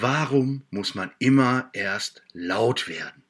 Warum muss man immer erst laut werden?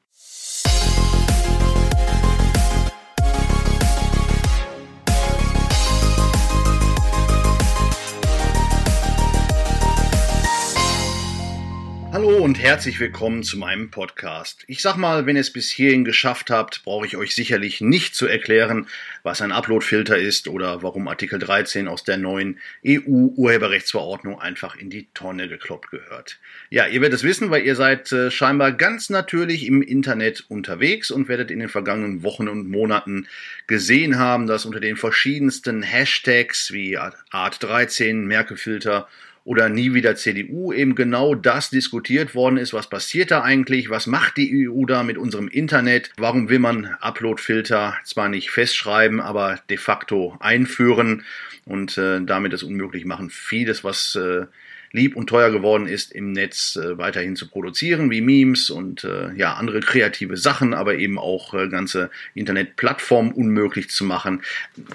Hallo und herzlich willkommen zu meinem Podcast. Ich sag mal, wenn ihr es bis hierhin geschafft habt, brauche ich euch sicherlich nicht zu erklären, was ein Uploadfilter ist oder warum Artikel 13 aus der neuen EU-Urheberrechtsverordnung einfach in die Tonne gekloppt gehört. Ja, ihr werdet es wissen, weil ihr seid äh, scheinbar ganz natürlich im Internet unterwegs und werdet in den vergangenen Wochen und Monaten gesehen haben, dass unter den verschiedensten Hashtags wie Art 13, Merkelfilter oder nie wieder CDU eben genau das diskutiert worden ist. Was passiert da eigentlich? Was macht die EU da mit unserem Internet? Warum will man Uploadfilter zwar nicht festschreiben, aber de facto einführen und äh, damit es unmöglich machen, vieles, was äh, lieb und teuer geworden ist, im Netz äh, weiterhin zu produzieren, wie Memes und äh, ja, andere kreative Sachen, aber eben auch äh, ganze Internetplattformen unmöglich zu machen.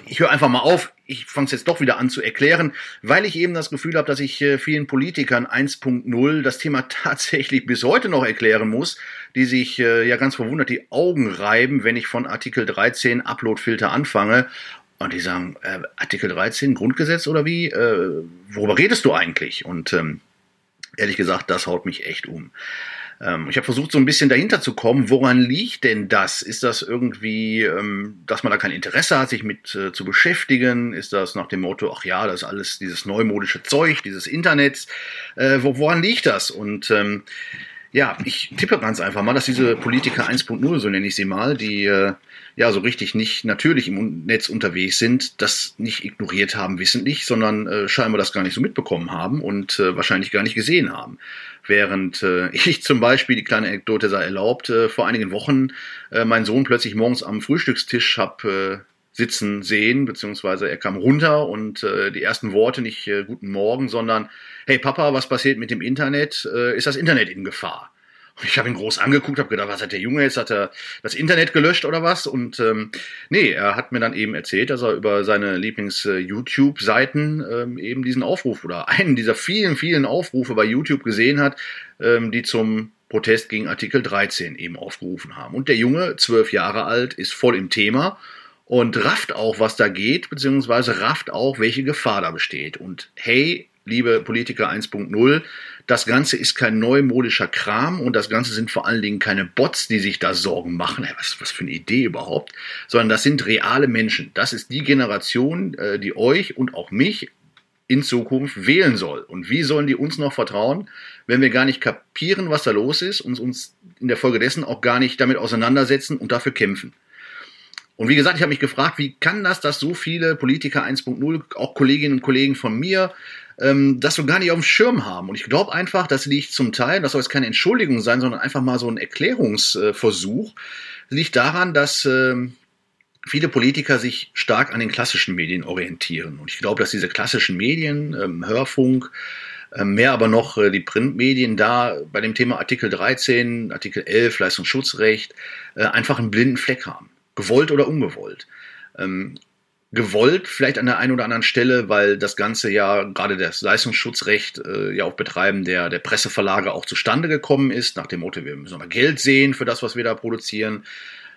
Ich höre einfach mal auf, ich fange es jetzt doch wieder an zu erklären, weil ich eben das Gefühl habe, dass ich äh, vielen Politikern 1.0 das Thema tatsächlich bis heute noch erklären muss, die sich äh, ja ganz verwundert die Augen reiben, wenn ich von Artikel 13 Uploadfilter anfange und die sagen, äh, Artikel 13 Grundgesetz oder wie? Äh, worüber redest du eigentlich? Und ähm, ehrlich gesagt, das haut mich echt um. Ähm, ich habe versucht, so ein bisschen dahinter zu kommen, woran liegt denn das? Ist das irgendwie, ähm, dass man da kein Interesse hat, sich mit äh, zu beschäftigen? Ist das nach dem Motto, ach ja, das ist alles dieses neumodische Zeug, dieses Internet? Äh, wo, woran liegt das? Und ähm, ja, ich tippe ganz einfach mal, dass diese Politiker 1.0, so nenne ich sie mal, die äh, ja so richtig nicht natürlich im Netz unterwegs sind, das nicht ignoriert haben wissentlich, sondern äh, scheinbar das gar nicht so mitbekommen haben und äh, wahrscheinlich gar nicht gesehen haben. Während äh, ich zum Beispiel, die kleine Anekdote sei erlaubt, äh, vor einigen Wochen äh, meinen Sohn plötzlich morgens am Frühstückstisch hab äh, sitzen sehen, beziehungsweise er kam runter und äh, die ersten Worte nicht äh, Guten Morgen, sondern Hey Papa, was passiert mit dem Internet? Äh, ist das Internet in Gefahr? Und ich habe ihn groß angeguckt, habe gedacht, was hat der Junge jetzt? Hat er das Internet gelöscht oder was? Und ähm, nee, er hat mir dann eben erzählt, dass er über seine Lieblings-YouTube-Seiten äh, ähm, eben diesen Aufruf oder einen dieser vielen, vielen Aufrufe bei YouTube gesehen hat, ähm, die zum Protest gegen Artikel 13 eben aufgerufen haben. Und der Junge, zwölf Jahre alt, ist voll im Thema und rafft auch, was da geht, beziehungsweise rafft auch, welche Gefahr da besteht. Und hey, liebe Politiker 1.0, das Ganze ist kein neumodischer Kram und das Ganze sind vor allen Dingen keine Bots, die sich da Sorgen machen. Was, was für eine Idee überhaupt, sondern das sind reale Menschen. Das ist die Generation, äh, die euch und auch mich in Zukunft wählen soll. Und wie sollen die uns noch vertrauen, wenn wir gar nicht kapieren, was da los ist und uns in der Folge dessen auch gar nicht damit auseinandersetzen und dafür kämpfen? Und wie gesagt, ich habe mich gefragt, wie kann das, dass so viele Politiker 1.0, auch Kolleginnen und Kollegen von mir, ähm, das so gar nicht auf dem Schirm haben. Und ich glaube einfach, das liegt zum Teil, das soll jetzt keine Entschuldigung sein, sondern einfach mal so ein Erklärungsversuch, liegt daran, dass ähm, viele Politiker sich stark an den klassischen Medien orientieren. Und ich glaube, dass diese klassischen Medien, ähm, Hörfunk, ähm, mehr aber noch äh, die Printmedien da bei dem Thema Artikel 13, Artikel 11, Leistungsschutzrecht, äh, einfach einen blinden Fleck haben gewollt oder ungewollt. Ähm, gewollt vielleicht an der einen oder anderen Stelle, weil das Ganze ja gerade das Leistungsschutzrecht äh, ja auf Betreiben der, der Presseverlage auch zustande gekommen ist, nach dem Motto, wir müssen mal Geld sehen für das, was wir da produzieren.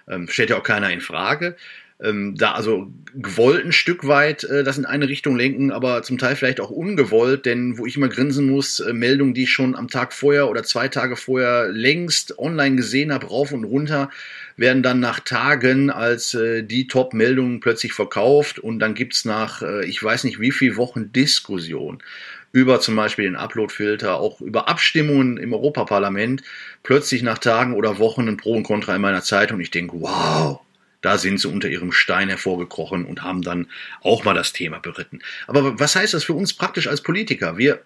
Ähm, stellt ja auch keiner in Frage ähm, da also gewollt ein Stück weit äh, das in eine Richtung lenken, aber zum Teil vielleicht auch ungewollt, denn wo ich immer grinsen muss, äh, Meldungen, die ich schon am Tag vorher oder zwei Tage vorher längst online gesehen habe, rauf und runter, werden dann nach Tagen als äh, die Top-Meldungen plötzlich verkauft und dann gibt's nach, äh, ich weiß nicht wie viel Wochen Diskussion über zum Beispiel den Upload-Filter, auch über Abstimmungen im Europaparlament, plötzlich nach Tagen oder Wochen ein Pro und Contra in meiner Zeitung. Ich denke, wow, da sind sie unter ihrem Stein hervorgekrochen und haben dann auch mal das Thema beritten. Aber was heißt das für uns praktisch als Politiker? Wir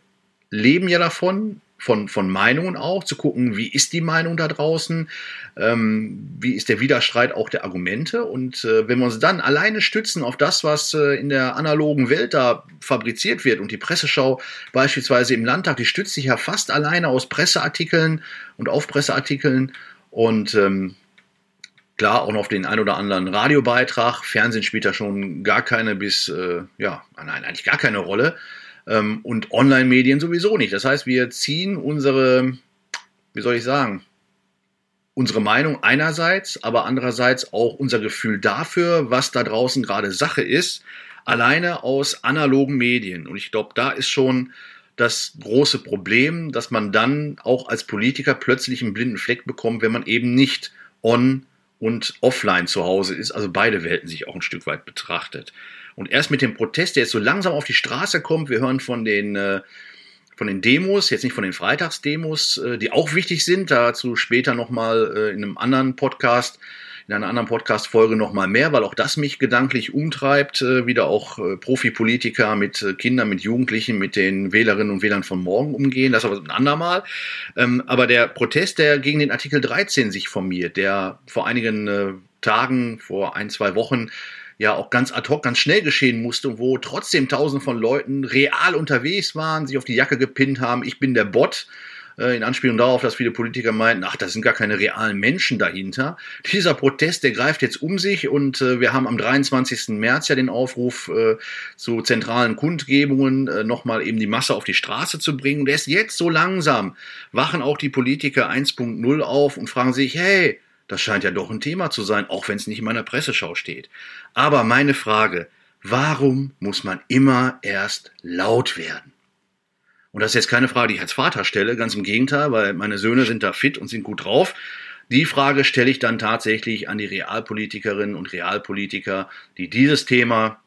leben ja davon, von, von Meinungen auch, zu gucken, wie ist die Meinung da draußen, ähm, wie ist der Widerstreit auch der Argumente. Und äh, wenn wir uns dann alleine stützen auf das, was äh, in der analogen Welt da fabriziert wird und die Presseschau beispielsweise im Landtag, die stützt sich ja fast alleine aus Presseartikeln und Aufpresseartikeln und ähm, Klar, auch noch den ein oder anderen Radiobeitrag. Fernsehen spielt da schon gar keine bis, äh, ja, nein, eigentlich gar keine Rolle. ähm, und Online-Medien sowieso nicht. Das heißt, wir ziehen unsere, wie soll ich sagen, unsere Meinung einerseits, aber andererseits auch unser Gefühl dafür, was da draußen gerade Sache ist, alleine aus analogen Medien. Und ich glaube, da ist schon das große Problem, dass man dann auch als Politiker plötzlich einen blinden Fleck bekommt, wenn man eben nicht on und offline zu Hause ist, also beide Welten sich auch ein Stück weit betrachtet. Und erst mit dem Protest, der jetzt so langsam auf die Straße kommt, wir hören von den äh, von den Demos, jetzt nicht von den Freitagsdemos, äh, die auch wichtig sind, dazu später nochmal äh, in einem anderen Podcast, in einer anderen Podcast-Folge nochmal mehr, weil auch das mich gedanklich umtreibt, äh, wieder auch äh, Profipolitiker mit äh, Kindern, mit Jugendlichen, mit den Wählerinnen und Wählern von morgen umgehen, das aber ein andermal. Ähm, aber der Protest, der gegen den Artikel 13 sich formiert, der vor einigen äh, Tagen, vor ein, zwei Wochen ja auch ganz ad hoc, ganz schnell geschehen musste, wo trotzdem tausende von Leuten real unterwegs waren, sich auf die Jacke gepinnt haben, ich bin der Bot, in Anspielung darauf, dass viele Politiker meinten, ach, da sind gar keine realen Menschen dahinter. Dieser Protest, der greift jetzt um sich und äh, wir haben am 23. März ja den Aufruf äh, zu zentralen Kundgebungen, äh, nochmal eben die Masse auf die Straße zu bringen. Der ist jetzt so langsam, wachen auch die Politiker 1.0 auf und fragen sich, hey, das scheint ja doch ein Thema zu sein, auch wenn es nicht in meiner Presseschau steht. Aber meine Frage, warum muss man immer erst laut werden? Und das ist jetzt keine Frage, die ich als Vater stelle, ganz im Gegenteil, weil meine Söhne sind da fit und sind gut drauf. Die Frage stelle ich dann tatsächlich an die Realpolitikerinnen und Realpolitiker, die dieses Thema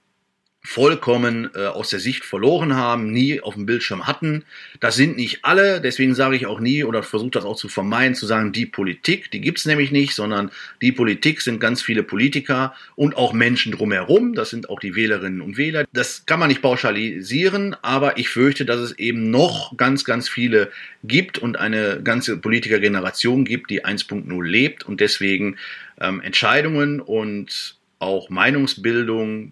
vollkommen äh, aus der Sicht verloren haben, nie auf dem Bildschirm hatten. Das sind nicht alle, deswegen sage ich auch nie oder versuche das auch zu vermeiden, zu sagen, die Politik, die gibt's nämlich nicht, sondern die Politik sind ganz viele Politiker und auch Menschen drumherum, das sind auch die Wählerinnen und Wähler. Das kann man nicht pauschalisieren, aber ich fürchte, dass es eben noch ganz, ganz viele gibt und eine ganze Politikergeneration gibt, die 1.0 lebt und deswegen ähm, Entscheidungen und auch Meinungsbildung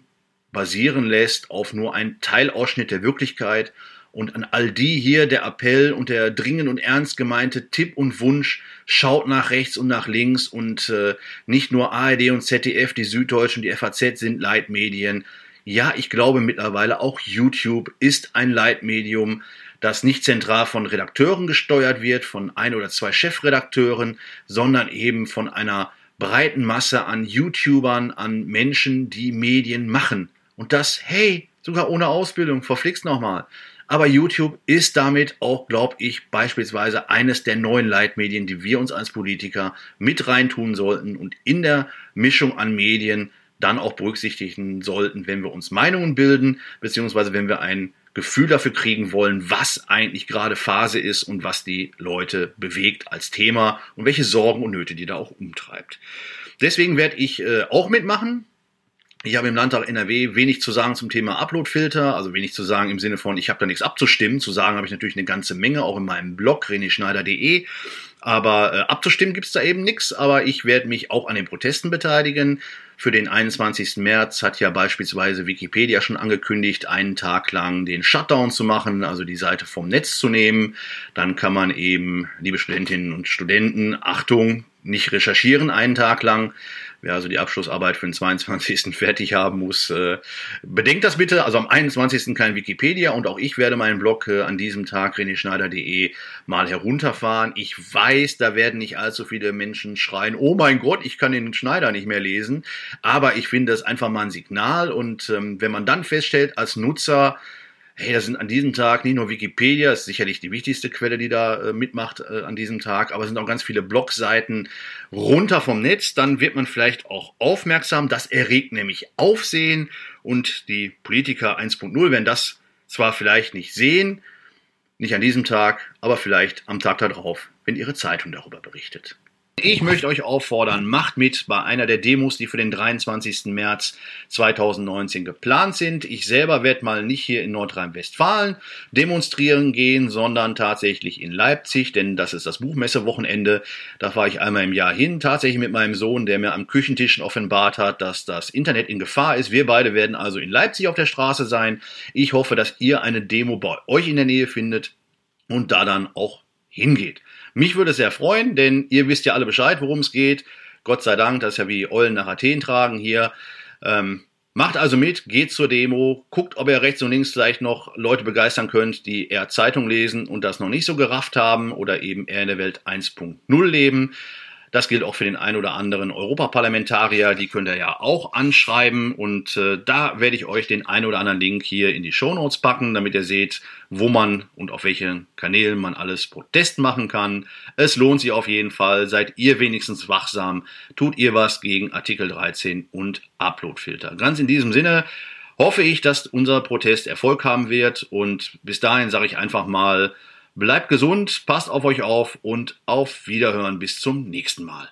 basieren lässt auf nur einen Teilausschnitt der Wirklichkeit und an all die hier der Appell und der dringend und ernst gemeinte Tipp und Wunsch, schaut nach rechts und nach links und äh, nicht nur ARD und ZDF, die Süddeutsche und die FAZ sind Leitmedien. Ja, ich glaube mittlerweile auch YouTube ist ein Leitmedium, das nicht zentral von Redakteuren gesteuert wird, von ein oder zwei Chefredakteuren, sondern eben von einer breiten Masse an YouTubern, an Menschen, die Medien machen. Und das, hey, sogar ohne Ausbildung, verflixt nochmal. Aber YouTube ist damit auch, glaube ich, beispielsweise eines der neuen Leitmedien, die wir uns als Politiker mit reintun sollten und in der Mischung an Medien dann auch berücksichtigen sollten, wenn wir uns Meinungen bilden, beziehungsweise wenn wir ein Gefühl dafür kriegen wollen, was eigentlich gerade Phase ist und was die Leute bewegt als Thema und welche Sorgen und Nöte die da auch umtreibt. Deswegen werde ich äh, auch mitmachen. Ich habe im Landtag NRW wenig zu sagen zum Thema Uploadfilter, also wenig zu sagen im Sinne von, ich habe da nichts abzustimmen. Zu sagen habe ich natürlich eine ganze Menge, auch in meinem Blog reneschneider.de. Aber äh, abzustimmen gibt's da eben nichts. Aber ich werde mich auch an den Protesten beteiligen. Für den 21. März hat ja beispielsweise Wikipedia schon angekündigt, einen Tag lang den Shutdown zu machen, also die Seite vom Netz zu nehmen. Dann kann man eben, liebe Studentinnen und Studenten, Achtung, nicht recherchieren einen Tag lang, wer also die Abschlussarbeit für den 22. fertig haben muss, äh, bedenkt das bitte. Also am 21. kein Wikipedia und auch ich werde meinen Blog äh, an diesem Tag reneschneider.de mal herunterfahren. Ich weiß, da werden nicht allzu viele Menschen schreien, oh mein Gott, ich kann den Schneider nicht mehr lesen. Aber ich finde das einfach mal ein Signal und ähm, wenn man dann feststellt als Nutzer, hey, das sind an diesem Tag nicht nur Wikipedia, ist sicherlich die wichtigste Quelle, die da äh, mitmacht äh, an diesem Tag, aber es sind auch ganz viele Blogseiten runter vom Netz. Dann wird man vielleicht auch aufmerksam. Das erregt nämlich Aufsehen und die Politiker 1.0 werden das zwar vielleicht nicht sehen, nicht an diesem Tag, aber vielleicht am Tag darauf, wenn ihre Zeitung darüber berichtet. Ich möchte euch auffordern, macht mit bei einer der Demos, die für den 23. März 2019 geplant sind. Ich selber werde mal nicht hier in Nordrhein-Westfalen demonstrieren gehen, sondern tatsächlich in Leipzig, denn das ist das Buchmessewochenende. Da fahre ich einmal im Jahr hin, tatsächlich mit meinem Sohn, der mir am Küchentisch offenbart hat, dass das Internet in Gefahr ist. Wir beide werden also in Leipzig auf der Straße sein. Ich hoffe, dass ihr eine Demo bei euch in der Nähe findet und da dann auch hingeht. Mich würde sehr freuen, denn ihr wisst ja alle Bescheid, worum es geht. Gott sei Dank, das ist ja wie Eulen nach Athen tragen hier. Ähm, Macht also mit, geht zur Demo, guckt, ob ihr rechts und links vielleicht noch Leute begeistern könnt, die eher Zeitung lesen und das noch nicht so gerafft haben oder eben eher in der Welt 1.0 leben. Das gilt auch für den ein oder anderen Europaparlamentarier, die könnt ihr ja auch anschreiben und äh, da werde ich euch den ein oder anderen Link hier in die Shownotes packen, damit ihr seht, wo man und auf welchen Kanälen man alles Protest machen kann. Es lohnt sich auf jeden Fall, seid ihr wenigstens wachsam, tut ihr was gegen Artikel 13 und Uploadfilter. Ganz in diesem Sinne, hoffe ich, dass unser Protest Erfolg haben wird und bis dahin sage ich einfach mal, Bleibt gesund, passt auf euch auf und auf Wiederhören bis zum nächsten Mal.